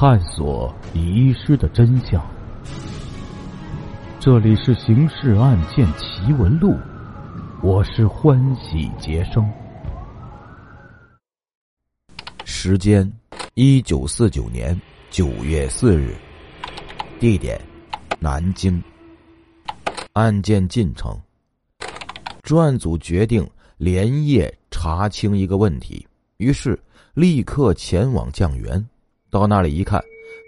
探索遗失的真相。这里是《刑事案件奇闻录》，我是欢喜杰生。时间：一九四九年九月四日，地点：南京。案件进程：专案组决定连夜查清一个问题，于是立刻前往酱园。到那里一看，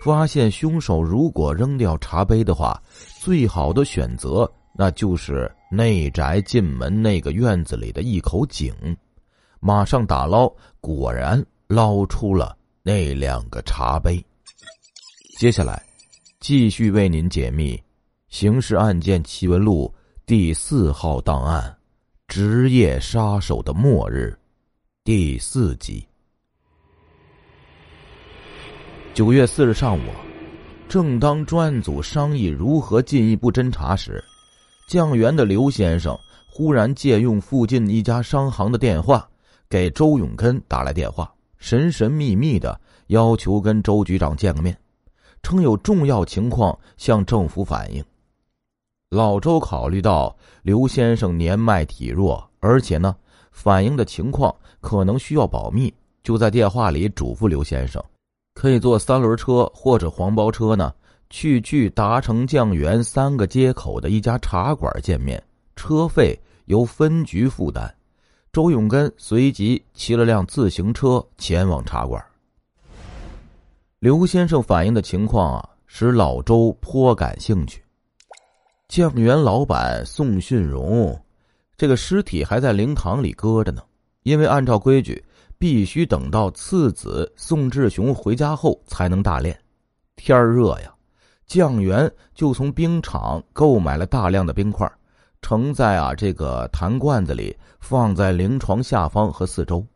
发现凶手如果扔掉茶杯的话，最好的选择那就是内宅进门那个院子里的一口井。马上打捞，果然捞出了那两个茶杯。接下来，继续为您解密。《刑事案件奇闻录》第四号档案：职业杀手的末日，第四集。九月四日上午，正当专案组商议如何进一步侦查时，酱园的刘先生忽然借用附近一家商行的电话，给周永根打来电话，神神秘秘的要求跟周局长见个面，称有重要情况向政府反映。老周考虑到刘先生年迈体弱，而且呢，反映的情况可能需要保密，就在电话里嘱咐刘先生，可以坐三轮车或者黄包车呢，去距达成酱园三个街口的一家茶馆见面，车费由分局负担。周永根随即骑了辆自行车前往茶馆。刘先生反映的情况啊，使老周颇感兴趣。酱园老板宋训荣，这个尸体还在灵堂里搁着呢。因为按照规矩，必须等到次子宋志雄回家后才能大练。天热呀，酱园就从冰场购买了大量的冰块，盛在啊这个坛罐子里，放在灵床下方和四周。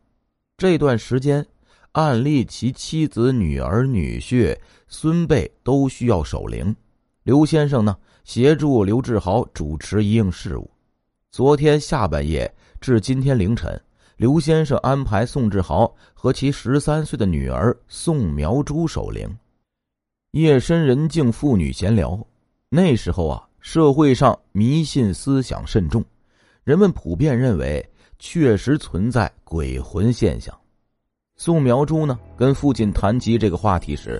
这段时间，按例其妻子、女儿、女婿、孙辈都需要守灵。刘先生呢？协助刘志豪主持一应事务。昨天下半夜至今天凌晨，刘先生安排宋志豪和其十三岁的女儿宋苗珠守灵。夜深人静，妇女闲聊。那时候啊，社会上迷信思想甚重，人们普遍认为确实存在鬼魂现象。宋苗珠呢，跟父亲谈及这个话题时，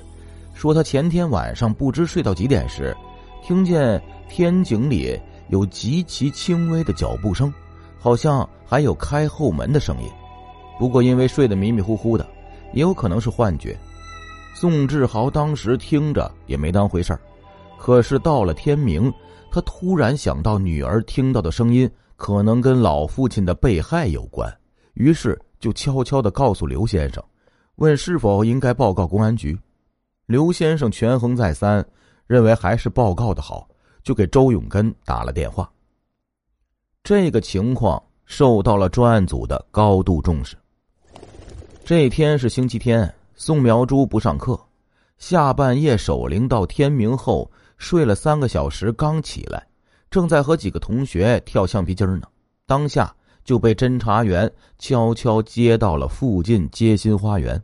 说他前天晚上不知睡到几点时。听见天井里有极其轻微的脚步声，好像还有开后门的声音。不过因为睡得迷迷糊糊的，也有可能是幻觉。宋志豪当时听着也没当回事儿。可是到了天明，他突然想到女儿听到的声音可能跟老父亲的被害有关，于是就悄悄的告诉刘先生，问是否应该报告公安局。刘先生权衡再三。认为还是报告的好，就给周永根打了电话。这个情况受到了专案组的高度重视。这天是星期天，宋苗珠不上课，下半夜守灵到天明后睡了三个小时，刚起来，正在和几个同学跳橡皮筋呢，当下就被侦查员悄悄接到了附近街心花园。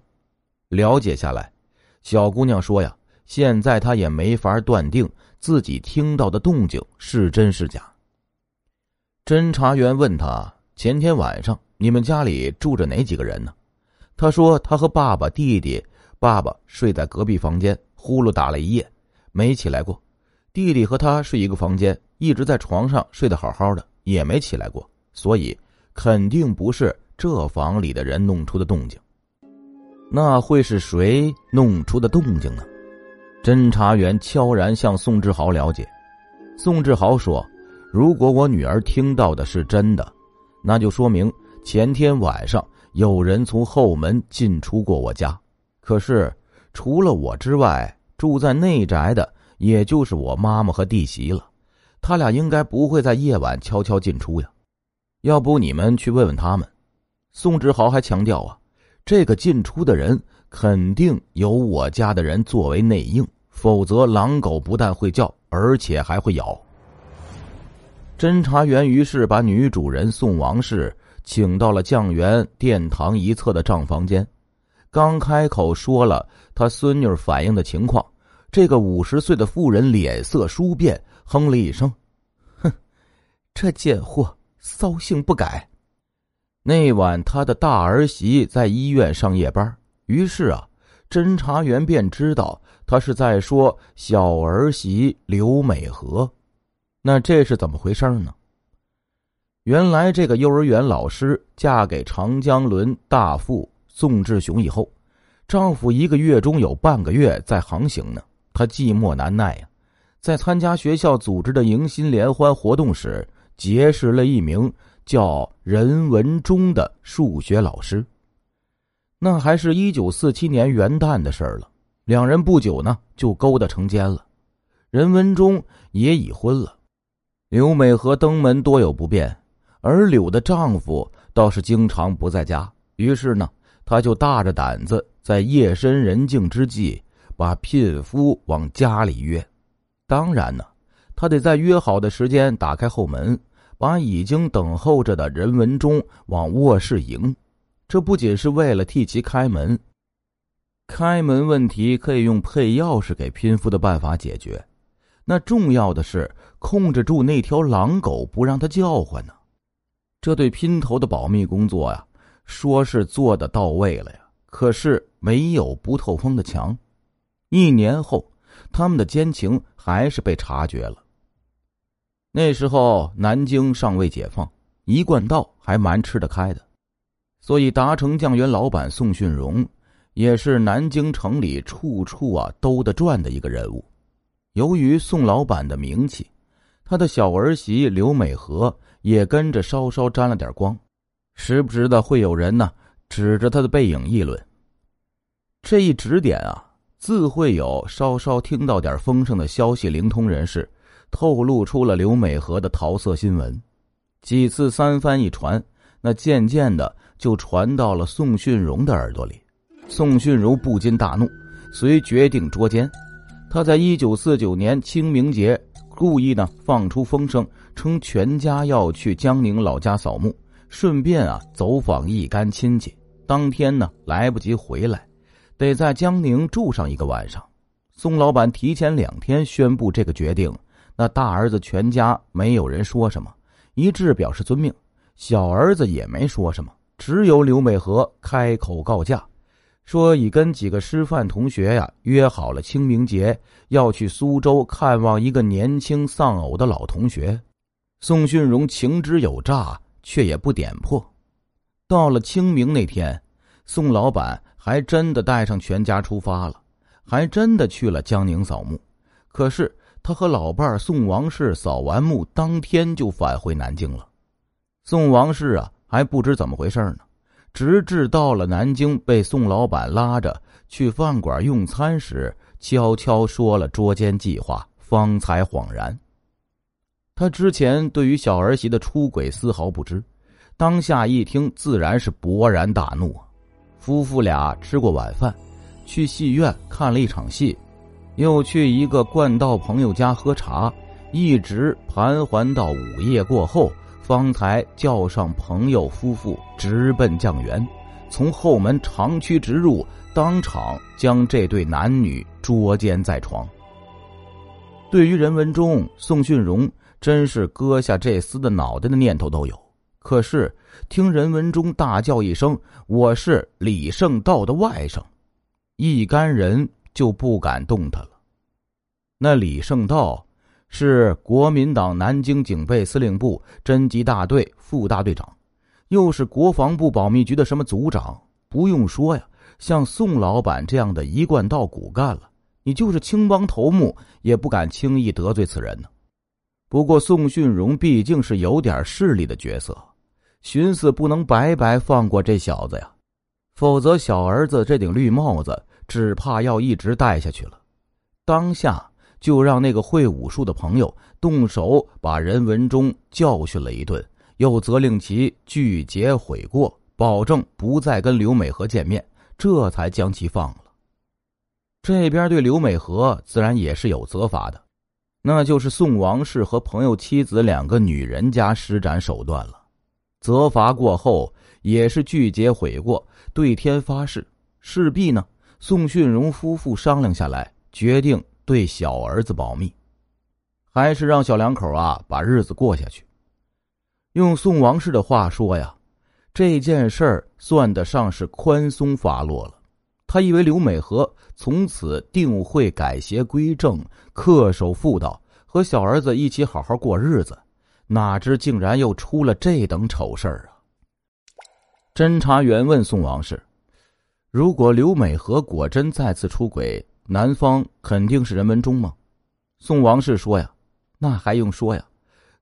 了解下来，小姑娘说呀。现在她也没法断定自己听到的动静是真是假。侦查员问他：“前天晚上你们家里住着哪几个人呢？”他说：“他和爸爸、弟弟，爸爸睡在隔壁房间，呼噜打了一夜，没起来过；弟弟和他睡一个房间，一直在床上睡得好好的，也没起来过。所以肯定不是这房里的人弄出的动静。那会是谁弄出的动静呢？”侦查员悄然向宋志豪了解，宋志豪说：“如果我女儿听到的是真的，那就说明前天晚上有人从后门进出过我家。可是除了我之外，住在内宅的也就是我妈妈和弟媳了，他俩应该不会在夜晚悄悄进出呀。要不你们去问问他们。”宋志豪还强调啊，这个进出的人。肯定有我家的人作为内应，否则狼狗不但会叫，而且还会咬。侦查员于是把女主人宋王氏请到了酱园殿堂一侧的账房间，刚开口说了他孙女反映的情况，这个五十岁的妇人脸色殊变，哼了一声：“哼，这贱货骚性不改。”那晚他的大儿媳在医院上夜班，于是啊，侦查员便知道他是在说小儿媳刘美和。那这是怎么回事呢？原来这个幼儿园老师嫁给长江轮大副宋志雄以后，丈夫一个月中有半个月在航行呢，她寂寞难耐呀，在参加学校组织的迎新联欢活动时，结识了一名。叫任文忠的数学老师。那还是一九四七年元旦的事儿了。两人不久呢就勾搭成奸了。任文忠也已婚了。刘美和登门多有不便，而柳的丈夫倒是经常不在家。于是呢，他就大着胆子，在夜深人静之际，把聘夫往家里约。当然呢，他得在约好的时间打开后门。把已经等候着的任文忠往卧室迎，这不仅是为了替其开门。开门问题可以用配钥匙给拼夫的办法解决，那重要的是控制住那条狼狗，不让它叫唤呢。这对姘头的保密工作呀，说是做的到位了呀，可是没有不透风的墙。一年后，他们的奸情还是被察觉了。那时候南京尚未解放，一贯道还蛮吃得开的，所以达成酱园老板宋训荣也是南京城里处处啊兜得转的一个人物。由于宋老板的名气，他的小儿媳刘美和也跟着稍稍沾了点光，时不时的会有人呢指着他的背影议论。这一指点啊，自会有稍稍听到点风声的消息灵通人士。透露出了刘美和的桃色新闻，几次三番一传，那渐渐的就传到了宋训荣的耳朵里。宋训荣不禁大怒，遂决定捉奸。他在一九四九年清明节故意呢放出风声，称全家要去江宁老家扫墓，顺便啊走访一干亲戚。当天呢来不及回来，得在江宁住上一个晚上。宋老板提前两天宣布这个决定。那大儿子全家没有人说什么，一致表示遵命。小儿子也没说什么，只有刘美和开口告假，说已跟几个师范同学呀约好了清明节要去苏州看望一个年轻丧偶的老同学。宋训荣情之有诈，却也不点破。到了清明那天，宋老板还真的带上全家出发了，还真的去了江宁扫墓。可是。他和老伴宋王氏扫完墓，当天就返回南京了。宋王氏啊，还不知怎么回事呢，直至到了南京，被宋老板拉着去饭馆用餐时，悄悄说了捉奸计划，方才恍然。他之前对于小儿媳的出轨丝毫不知，当下一听，自然是勃然大怒。夫妇俩吃过晚饭，去戏院看了一场戏。又去一个惯道朋友家喝茶，一直盘桓到午夜过后，方才叫上朋友夫妇直奔酱园，从后门长驱直入，当场将这对男女捉奸在床。对于任文忠、宋训荣，真是割下这厮的脑袋的念头都有。可是听任文忠大叫一声：“我是李圣道的外甥！”一干人。就不敢动他了。那李圣道是国民党南京警备司令部侦缉大队副大队长，又是国防部保密局的什么组长。不用说呀，像宋老板这样的一贯道骨干了，你就是青帮头目也不敢轻易得罪此人呢。不过宋训荣毕竟是有点势力的角色，寻思不能白白放过这小子呀，否则小儿子这顶绿帽子。只怕要一直戴下去了。当下就让那个会武术的朋友动手把任文忠教训了一顿，又责令其拒绝悔过，保证不再跟刘美和见面，这才将其放了。这边对刘美和自然也是有责罚的，那就是宋王氏和朋友妻子两个女人家施展手段了。责罚过后，也是拒绝悔过，对天发誓。势必呢，宋训荣夫妇商量下来，决定对小儿子保密，还是让小两口啊把日子过下去。用宋王氏的话说呀，这件事儿算得上是宽松发落了。他以为刘美和从此定会改邪归正，恪守妇道，和小儿子一起好好过日子，哪知竟然又出了这等丑事儿啊！侦查员问宋王氏：“如果刘美和果真再次出轨，男方肯定是任文忠吗？”宋王氏说：“呀，那还用说呀，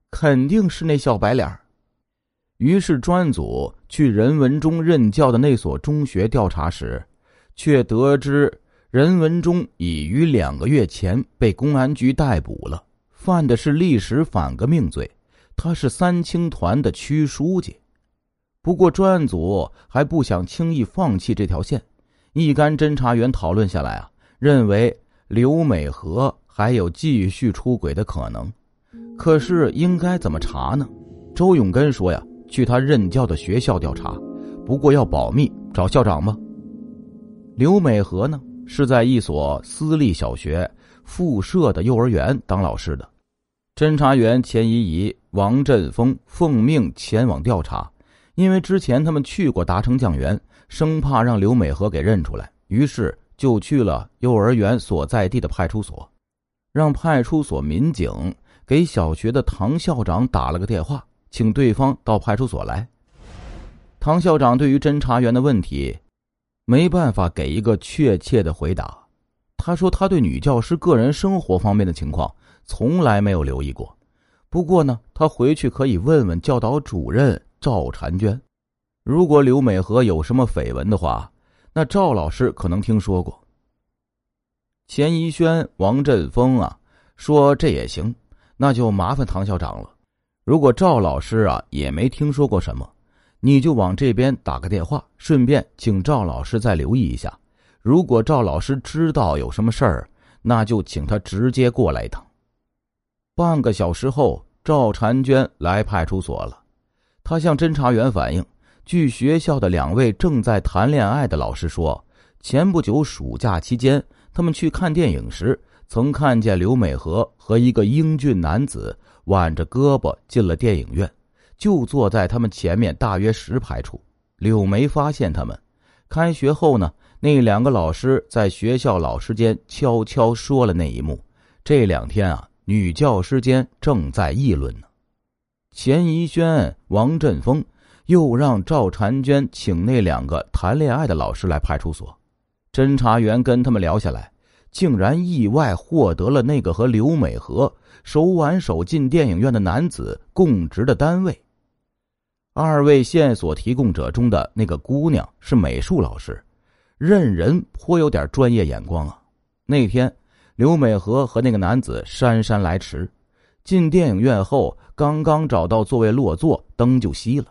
肯定是那小白脸于是专案组去任文忠任教的那所中学调查时。却得知任文忠已于两个月前被公安局逮捕了，犯的是历史反革命罪。他是三青团的区书记。不过专案组还不想轻易放弃这条线，一干侦查员讨论下来啊，认为刘美和还有继续出轨的可能。可是应该怎么查呢？周永根说呀，去他任教的学校调查，不过要保密，找校长吧。刘美和呢，是在一所私立小学附设的幼儿园当老师的。侦查员钱怡怡、王振峰奉命前往调查，因为之前他们去过达成酱园，生怕让刘美和给认出来，于是就去了幼儿园所在地的派出所，让派出所民警给小学的唐校长打了个电话，请对方到派出所来。唐校长对于侦查员的问题。没办法给一个确切的回答。他说他对女教师个人生活方面的情况从来没有留意过。不过呢，他回去可以问问教导主任赵婵娟。如果刘美和有什么绯闻的话，那赵老师可能听说过。钱怡轩、王振峰啊，说这也行，那就麻烦唐校长了。如果赵老师啊也没听说过什么。你就往这边打个电话，顺便请赵老师再留意一下。如果赵老师知道有什么事儿，那就请他直接过来一趟。半个小时后，赵婵娟来派出所了。她向侦查员反映，据学校的两位正在谈恋爱的老师说，前不久暑假期间，他们去看电影时，曾看见刘美和和一个英俊男子挽着胳膊进了电影院。就坐在他们前面大约十排处，柳梅发现他们。开学后呢，那两个老师在学校老师间悄悄说了那一幕。这两天啊，女教师间正在议论呢。钱怡轩、王振峰又让赵婵娟请那两个谈恋爱的老师来派出所。侦查员跟他们聊下来，竟然意外获得了那个和刘美和手挽手进电影院的男子供职的单位。二位线索提供者中的那个姑娘是美术老师，认人颇有点专业眼光啊。那天，刘美和和那个男子姗姗来迟，进电影院后刚刚找到座位落座，灯就熄了。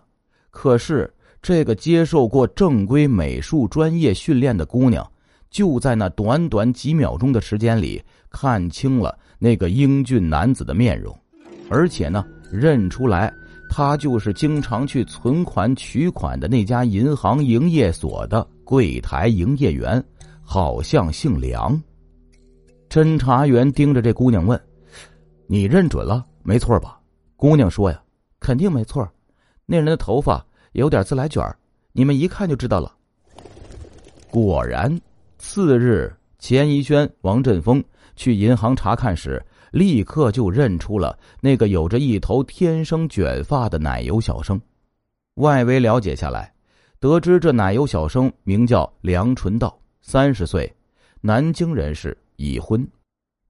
可是，这个接受过正规美术专业训练的姑娘，就在那短短几秒钟的时间里看清了那个英俊男子的面容，而且呢，认出来。他就是经常去存款取款的那家银行营业所的柜台营业员，好像姓梁。侦查员盯着这姑娘问：“你认准了？没错吧？”姑娘说：“呀，肯定没错。那人的头发有点自来卷你们一看就知道了。”果然，次日，钱怡轩、王振峰去银行查看时。立刻就认出了那个有着一头天生卷发的奶油小生。外围了解下来，得知这奶油小生名叫梁纯道，三十岁，南京人士，已婚，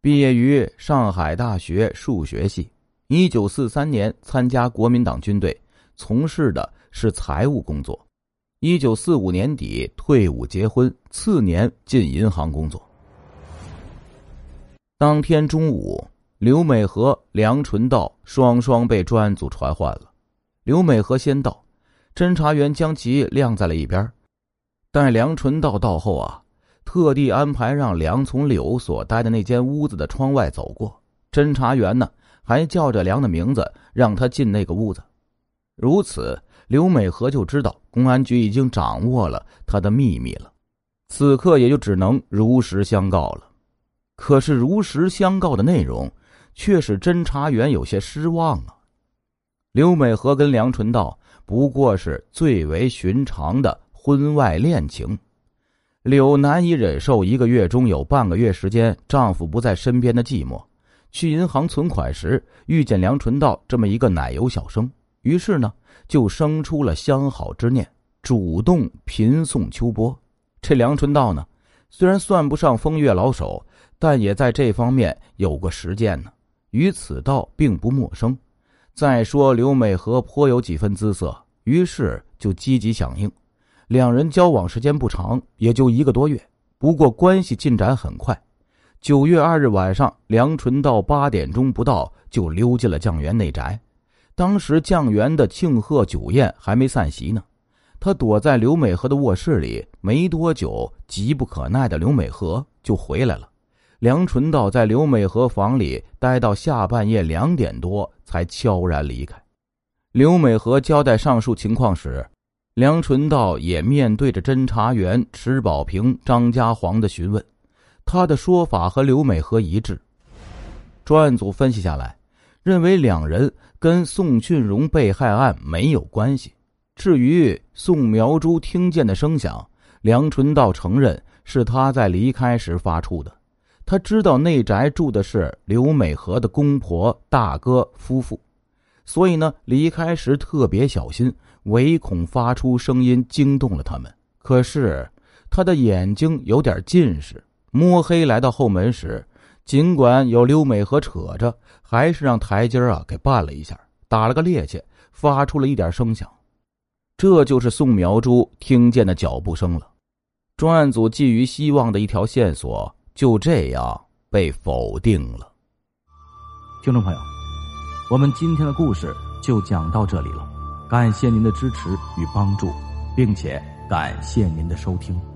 毕业于上海大学数学系。一九四三年参加国民党军队，从事的是财务工作。一九四五年底退伍结婚，次年进银行工作。当天中午，刘美和梁纯道双双被专案组传唤了。刘美和先到，侦查员将其晾在了一边。待梁纯道到后啊，特地安排让梁从柳所待的那间屋子的窗外走过。侦查员呢，还叫着梁的名字，让他进那个屋子。如此，刘美和就知道公安局已经掌握了他的秘密了。此刻也就只能如实相告了。可是如实相告的内容，却使侦查员有些失望啊。刘美和跟梁纯道不过是最为寻常的婚外恋情。柳难以忍受一个月中有半个月时间丈夫不在身边的寂寞，去银行存款时遇见梁纯道这么一个奶油小生，于是呢就生出了相好之念，主动频送秋波。这梁春道呢，虽然算不上风月老手，但也在这方面有过实践呢，与此道并不陌生。再说刘美和颇有几分姿色，于是就积极响应。两人交往时间不长，也就一个多月。不过关系进展很快。九月二日晚上，梁纯道八点钟不到就溜进了酱园内宅。当时酱园的庆贺酒宴还没散席呢，他躲在刘美和的卧室里。没多久，急不可耐的刘美和就回来了。梁纯道在刘美和房里待到下半夜两点多，才悄然离开。刘美和交代上述情况时。梁纯道也面对着侦查员池宝平、张家煌的询问，他的说法和刘美和一致。专案组分析下来，认为两人跟宋俊荣被害案没有关系。至于宋苗珠听见的声响，梁纯道承认是他在离开时发出的。他知道内宅住的是刘美和的公婆、大哥夫妇。所以呢，离开时特别小心，唯恐发出声音惊动了他们。可是他的眼睛有点近视，摸黑来到后门时，尽管有刘美和扯着，还是让台阶啊给绊了一下，打了个趔趄，发出了一点声响。这就是宋苗珠听见的脚步声了。专案组寄予希望的一条线索就这样被否定了。听众朋友。我们今天的故事就讲到这里了，感谢您的支持与帮助，并且感谢您的收听。